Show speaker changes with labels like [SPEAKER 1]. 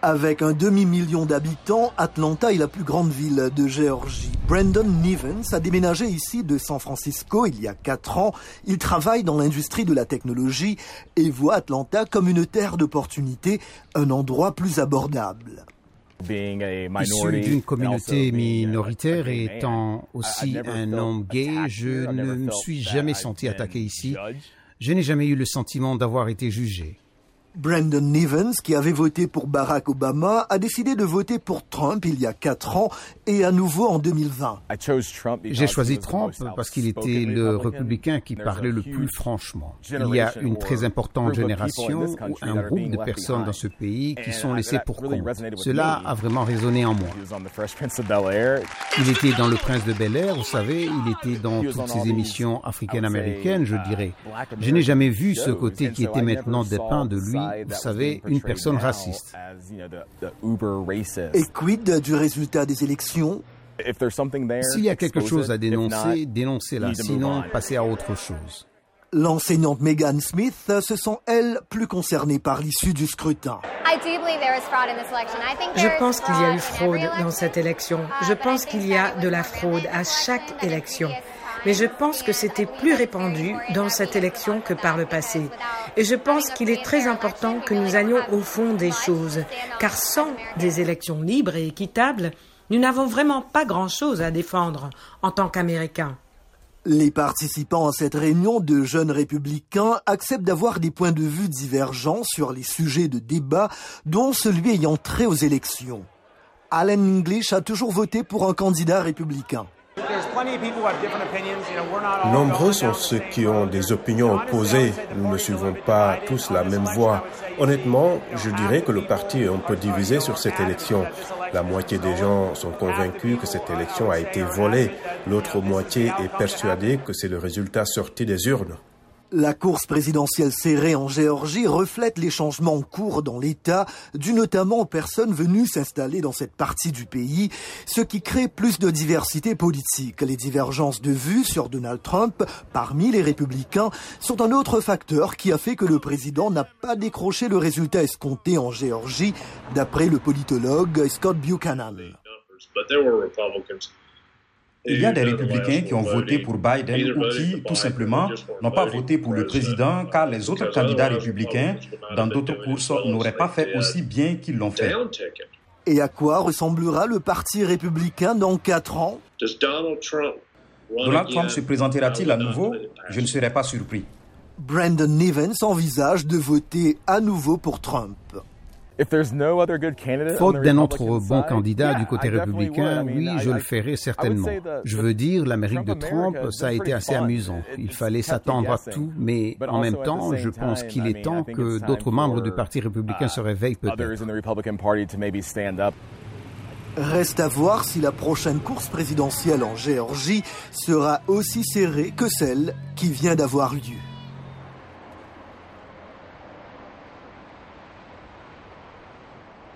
[SPEAKER 1] Avec un demi-million d'habitants, Atlanta est la plus grande ville de Géorgie. Brandon Nivens a déménagé ici de San Francisco il y a quatre ans. Il travaille dans l'industrie de la technologie et voit Atlanta comme une terre d'opportunités, un endroit plus abordable.
[SPEAKER 2] Issu d'une communauté minoritaire et étant aussi un homme gay, je ne me suis jamais senti attaqué ici. Je n'ai jamais eu le sentiment d'avoir été jugé.
[SPEAKER 1] Brandon Nivens, qui avait voté pour Barack Obama, a décidé de voter pour Trump il y a quatre ans et à nouveau en 2020.
[SPEAKER 2] J'ai choisi Trump parce qu'il était le républicain qui parlait le plus franchement. Il y a une très importante génération ou un groupe de personnes dans ce pays qui sont laissées pour compte. Cela a vraiment résonné en moi. Il était dans Le Prince de Bel Air, vous savez, il était dans toutes ces émissions africaines-américaines, je dirais. Je n'ai jamais vu ce côté qui était maintenant dépeint de lui vous savez, une personne raciste.
[SPEAKER 1] Et quid du résultat des élections?
[SPEAKER 2] S'il y a quelque chose à dénoncer, dénoncez-la, sinon passez à autre chose.
[SPEAKER 1] L'enseignante Megan Smith se sent, elle, plus concernée par l'issue du scrutin.
[SPEAKER 3] Je pense qu'il y a eu fraude dans cette élection. Je pense qu'il y a de la fraude à chaque élection mais je pense que c'était plus répandu dans cette élection que par le passé. Et je pense qu'il est très important que nous allions au fond des choses, car sans des élections libres et équitables, nous n'avons vraiment pas grand-chose à défendre en tant qu'Américains.
[SPEAKER 1] Les participants à cette réunion de jeunes républicains acceptent d'avoir des points de vue divergents sur les sujets de débat, dont celui ayant trait aux élections. Alan English a toujours voté pour un candidat républicain.
[SPEAKER 4] Nombreux sont ceux qui ont des opinions opposées. Nous ne suivons pas tous la même voie. Honnêtement, je dirais que le parti est un peu divisé sur cette élection. La moitié des gens sont convaincus que cette élection a été volée. L'autre moitié est persuadée que c'est le résultat sorti des urnes.
[SPEAKER 1] La course présidentielle serrée en Géorgie reflète les changements en cours dans l'État, dû notamment aux personnes venues s'installer dans cette partie du pays, ce qui crée plus de diversité politique. Les divergences de vues sur Donald Trump parmi les républicains sont un autre facteur qui a fait que le président n'a pas décroché le résultat escompté en Géorgie, d'après le politologue Scott Buchanan.
[SPEAKER 5] Il y a des républicains qui ont voté pour Biden ou qui, tout simplement, n'ont pas voté pour le président car les autres candidats républicains dans d'autres courses n'auraient pas fait aussi bien qu'ils l'ont fait.
[SPEAKER 1] Et à quoi ressemblera le Parti républicain dans quatre ans?
[SPEAKER 5] Donald Trump se présentera-t-il à nouveau? Je ne serais pas surpris.
[SPEAKER 1] Brandon Nivens envisage de voter à nouveau pour Trump.
[SPEAKER 2] Faute d'un autre bon candidat du côté républicain, oui, je le ferai certainement. Je veux dire, l'Amérique de Trump, ça a été assez amusant. Il fallait s'attendre à tout, mais en même temps, je pense qu'il est temps que d'autres membres du Parti républicain se réveillent peut-être.
[SPEAKER 1] Reste à voir si la prochaine course présidentielle en Géorgie sera aussi serrée que celle qui vient d'avoir lieu.